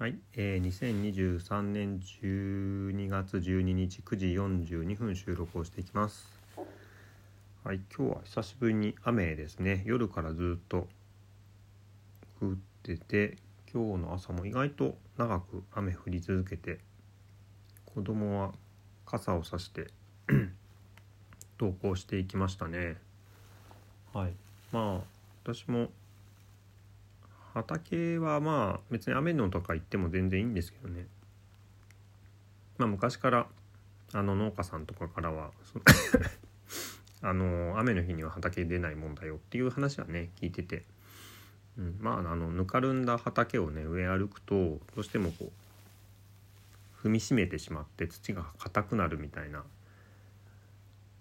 はい、えー、2023年12月12日9時42分収録をしていきます。はい、今日は久しぶりに雨ですね。夜からずっと降ってて、今日の朝も意外と長く雨降り続けて、子供は傘をさして 登校していきましたね。はい、まあ私も畑はまあ別に雨のとか行っても全然いいんですけどね。まあ昔からあの農家さんとかからは あの雨の日には畑出ないもんだよっていう話はね聞いてて、うん、まああのぬかるんだ畑をね上歩くとどうしてもこう踏みしめてしまって土が硬くなるみたいな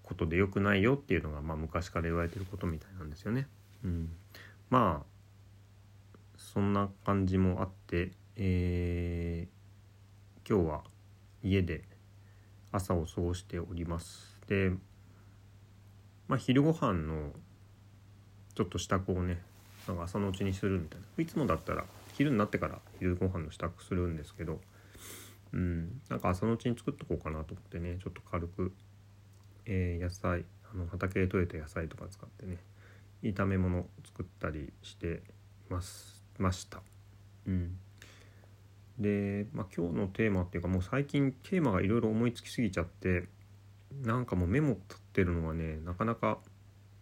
ことで良くないよっていうのが、まあ、昔から言われてることみたいなんですよね。うん、まあそんな感じもあって、えー今日は家で朝を過ごしております。で、まあ、昼ご飯のちょっと支度をねなんか朝のうちにするみたいないつもだったら昼になってから昼ご飯の支度するんですけど、うん、なんか朝のうちに作っとこうかなと思ってねちょっと軽く、えー野菜あの畑で採れた野菜とか使ってね炒め物作ったりしてますました。うん、で、まあ、今日のテーマっていうかもう最近テーマがいろいろ思いつきすぎちゃってなんかもうメモ立ってるのがねなかなか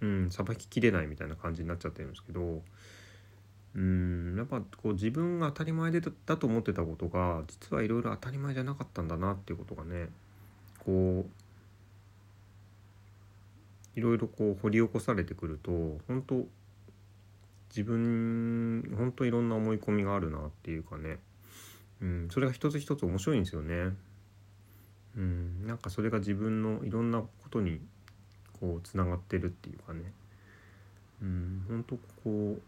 うんさばききれないみたいな感じになっちゃってるんですけどうんやっぱこう自分が当たり前でだだと思ってたことが実はいろいろ当たり前じゃなかったんだなっていうことがねこういろいろこう掘り起こされてくると本当自分本当いろんな思い込みがあるなっていうかね、うん、それが一つ一つ面白いんですよね。うん、なんかそれが自分のいろんなことにこうつながってるっていうかね、うん、本当こう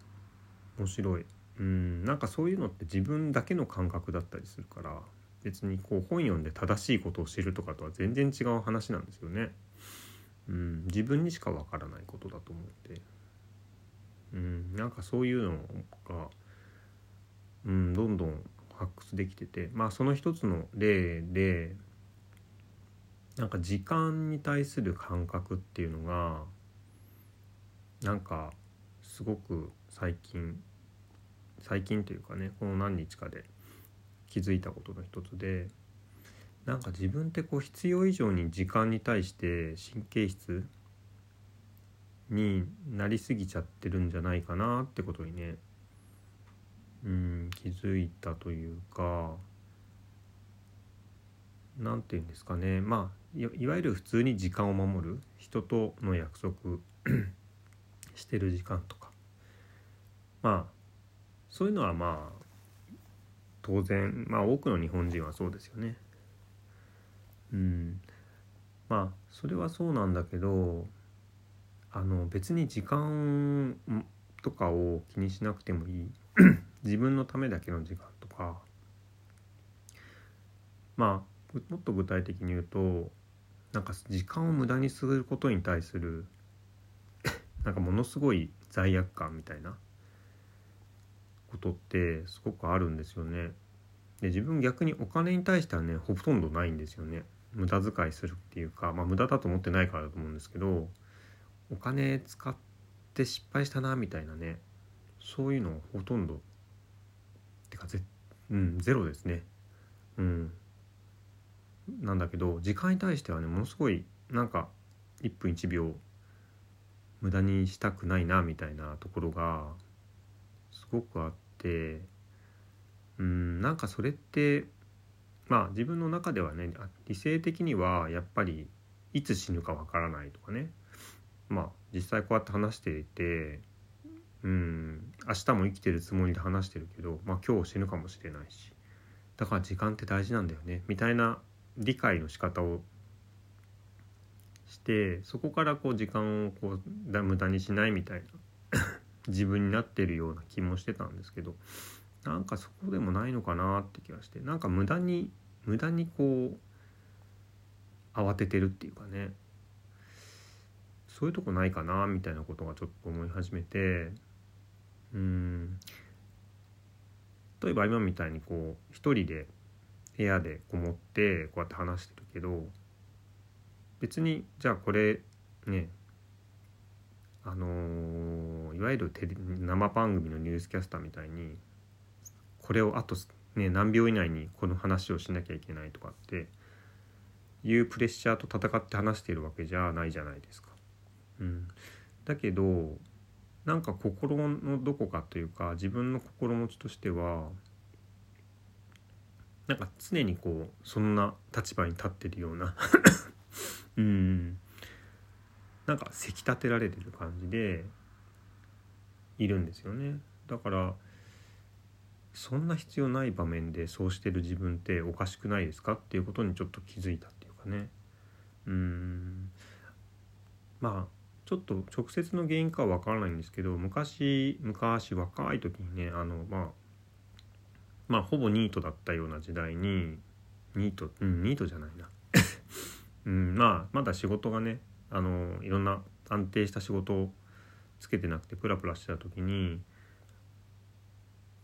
面白い、うん、なんかそういうのって自分だけの感覚だったりするから別にこう本読んで正しいことを知るとかとは全然違う話なんですよね。うん、自分にしかわからないことだと思って。うん、なんかそういうのが、うん、どんどん発掘できててまあその一つの例でなんか時間に対する感覚っていうのがなんかすごく最近最近というかねこの何日かで気づいたことの一つでなんか自分ってこう必要以上に時間に対して神経質になりすぎちゃってるんじゃないかなってことにねうん気づいたというかなんて言うんですかね。まあいいわゆる普通に時間を守る人との約束 してる時間とか。まあそういうのはまあ当然まあ多くの日本人はそうですよね。うん。まあそれはそうなんだけどあの別に時間とかを気にしなくてもいい 自分のためだけの時間とかまあもっと具体的に言うとなんか時間を無駄にすることに対する なんかものすごい罪悪感みたいなことってすごくあるんですよね。で自分逆にお金に対してはねほとんどないんですよね。無駄遣いするっていうかまあ無駄だと思ってないからだと思うんですけどお金使って失敗したなみたいなね。そういうのほとんど。てかぜ、うん、ゼロですね。うん。なんだけど時間に対してはねものすごいなんか1分1秒無駄にしたくないなみたいなところがすごくあってうんなんかそれってまあ自分の中ではね理性的にはやっぱりいつ死ぬかわからないとかね。まあ実際こうやって話していてうん明日も生きてるつもりで話してるけど、まあ、今日死ぬかもしれないしだから時間って大事なんだよねみたいな理解の仕方をしてそこからこう時間をこう無駄にしないみたいな 自分になってるような気もしてたんですけどなんかそこでもないのかなって気がしてなんか無駄に無駄にこう慌ててるっていうかね。そういうとこないかなみたいなことがちょっと思い始めてうん例えば今みたいにこう一人で部屋でこもってこうやって話してるけど別にじゃあこれねあのー、いわゆるテレ生番組のニュースキャスターみたいにこれをあと、ね、何秒以内にこの話をしなきゃいけないとかっていうプレッシャーと戦って話しているわけじゃないじゃないですか。うん、だけどなんか心のどこかというか自分の心持ちとしてはなんか常にこうそんな立場に立ってるような うん。なんかせき立てられてる感じでいるんですよね。だからそんな必要ない場面でそうしてる自分っておかしくないですかっていうことにちょっと気づいたっていうかね。うん。まあちょっと直接の原因かは分からないんですけど昔昔若い時にねあのまあまあほぼニートだったような時代にニートうんニートじゃないな うんまあまだ仕事がねあのいろんな安定した仕事をつけてなくてプラプラしてた時に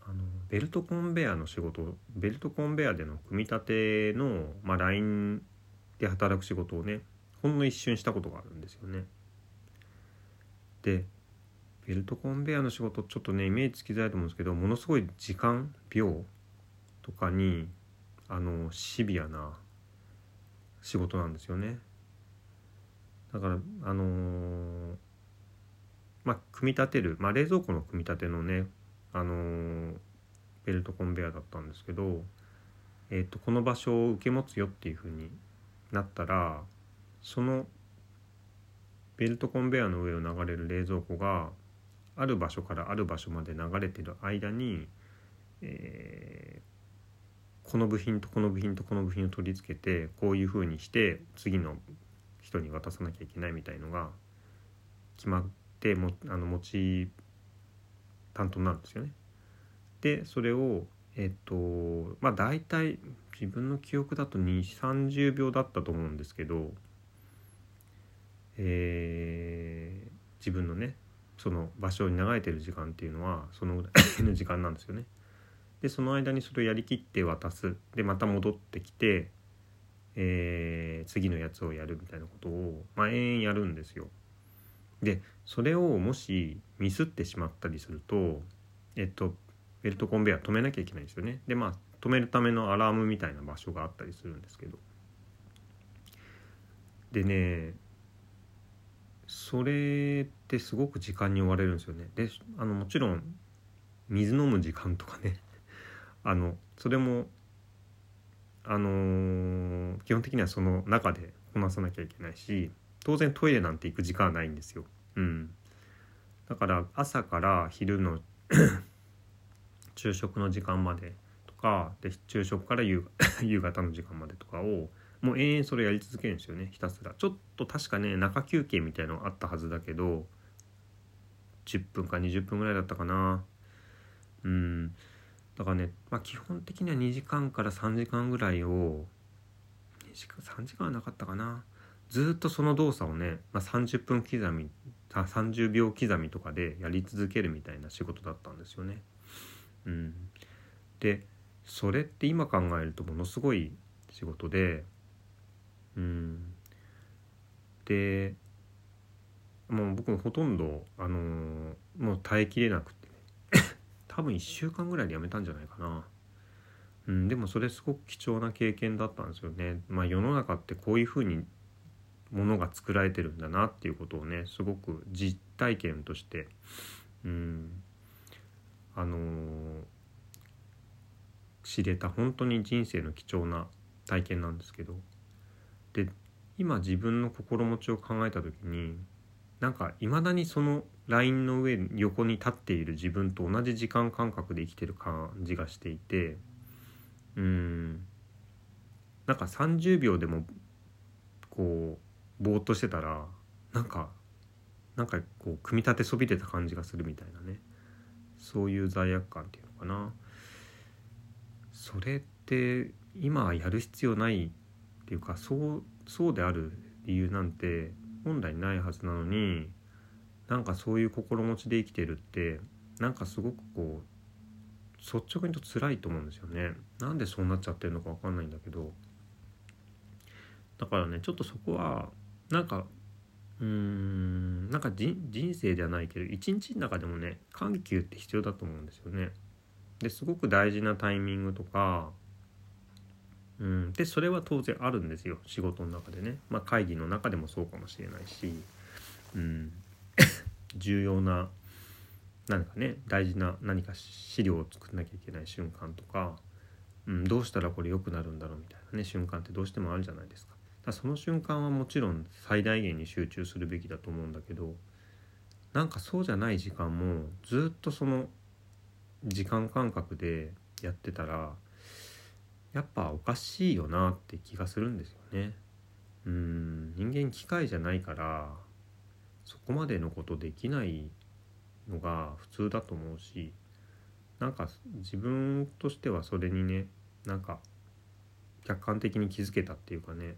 あのベルトコンベヤーの仕事ベルトコンベヤーでの組み立ての、まあ、ラインで働く仕事をねほんの一瞬したことがあるんですよね。でベルトコンベヤーの仕事ちょっとねイメージつきづらいと思うんですけどものすごい時間秒とかにあのシビアな仕事なんですよね。だからあのー、まあ組み立てる、まあ、冷蔵庫の組み立てのねあのー、ベルトコンベヤーだったんですけど、えーと、この場所を受け持つよっていうふうになったらそのベルトコンベヤーの上を流れる冷蔵庫がある場所からある場所まで流れてる間に、えー、この部品とこの部品とこの部品を取り付けてこういうふうにして次の人に渡さなきゃいけないみたいのが決まってもあの持ち担当になるんですよね。でそれをえっとまあ大体自分の記憶だと2 3 0秒だったと思うんですけど、えー、自分のねその場所に流れてる時間っていうのはそのぐらい の時間なんですよね。でその間にそれをやりきって渡すでまた戻ってきてえー、次のやつをやるみたいなことを、まあ、延々やるんですよ。でそれをもしミスってしまったりするとえっとベルトコンベヤー止めなきゃいけないんですよね。でまあ止めるためのアラームみたいな場所があったりするんですけどでねそれってすごく時間に追われるんですよね。であのもちろん水飲む時間とかね あのそれもあのー、基本的にはその中でこなさなきゃいけないし当然トイレなんて行く時間はないんですよ。うん、だから朝から昼の 昼食の時間までとかで昼食から夕 夕方の時間までとかをもう延々それやり続けるんですよね。ひたすら。ちょっと確かね中休憩みたいのあったはずだけど10分か20分ぐらいだったかな。うん。だからね、まあ、基本的には2時間から3時間ぐらいを2時間3時間はなかったかな。ずっとその動作をね、まあ、30分刻み30秒刻みとかでやり続けるみたいな仕事だったんですよね。うん、でそれって今考えるとものすごい仕事で、うん、でもう僕ほとんど、あのー、もう耐えきれなくて 多分1週間ぐらいで辞めたんじゃないかな。うん、でもそれすごく貴重な経験だったんですよね。まあ世の中ってこういうふうにものが作られてるんだなっていうことをねすごく実体験としてうんあのー、知れた本当に人生の貴重な体験なんですけどで今自分の心持ちを考えた時になんかいまだにそのラインの上横に立っている自分と同じ時間感覚で生きてる感じがしていてうん。なんか30秒でもこうぼーっとしてたらなんかなんかこう組み立てそびれた感じがするみたいなね。そういう罪悪感っていうのかな。それって今やる必要ないっていうかそうそうである理由なんて本来ないはずなのになんかそういう心持ちで生きてるってなんかすごくこう率直にと辛いと思うんですよねなんでそうなっちゃってるのか分かんないんだけどだからねちょっとそこはなんかうーんなんか人生じゃないけど一日の中でもね緩急って必要だと思うんですよね。ですごく大事なタイミングとかうん、でそれは当然あるんですよ。仕事の中でね、まあ、会議の中でもそうかもしれないし、うん、重要な何かね大事な何か資料を作んなきゃいけない瞬間とか、うん、どうしたらこれ良くなるんだろうみたいなね。瞬間ってどうしてもあるじゃないですか。だその瞬間はもちろん最大限に集中するべきだと思うんだけどなんかそうじゃない時間もずっとその時間感覚でやってたらやっぱおかしいよなって気がするんですよね。うん人間機械じゃないからそこまでのことできないのが普通だと思うしなんか自分としてはそれにねなんか客観的に気づけたっていうかね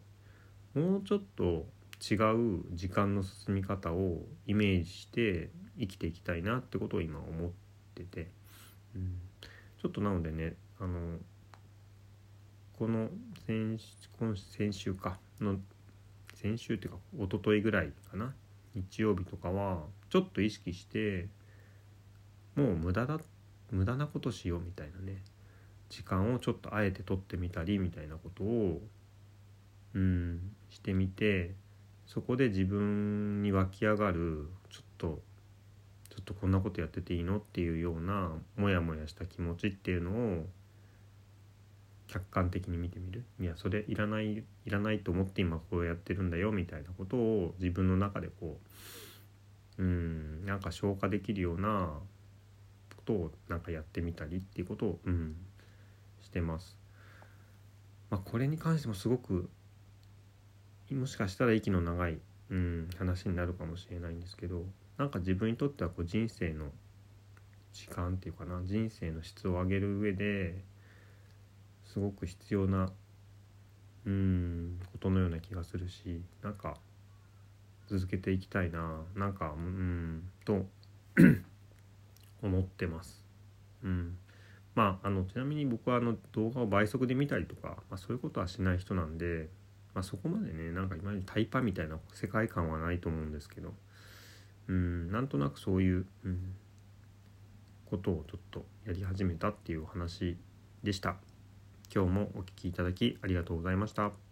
もうちょっと違う時間の進み方をイメージして生きていきたいなってことを今思ってて、うん、ちょっとなのでねあのこの先今先週かの先週っていうか一昨日ぐらいかな。日曜日とかはちょっと意識してもう無駄だ無駄なことしようみたいなね。時間をちょっとあえて取ってみたりみたいなことをうんしてみてそこで自分に湧き上がるちょっとちょっとこんなことやってていいの？っていうようなモヤモヤした気持ちっていうのを客観的に見てみる？いやそれいらないいらないと思って今こうやってるんだよみたいなことを自分の中でこううんなんか消化できるようなことをなんかやってみたりっていうことを、うん、してます。まあ、これに関してもすごくもしかしたら息の長い、うん、話になるかもしれないんですけどなんか自分にとってはこう人生の時間っていうかな人生の質を上げる上ですごく必要なうんことのような気がするしなんか続けていきたいななんかうんと 思ってます。うんまあ、あのちなみに僕はあの動画を倍速で見たりとか、まあ、そういうことはしない人なんで、まあ、そこまでねなんか今までタイパみたいな世界観はないと思うんですけどうんなんとなくそういう、うん、ことをちょっとやり始めたっていうお話でした。今日もお聴きいただきありがとうございました。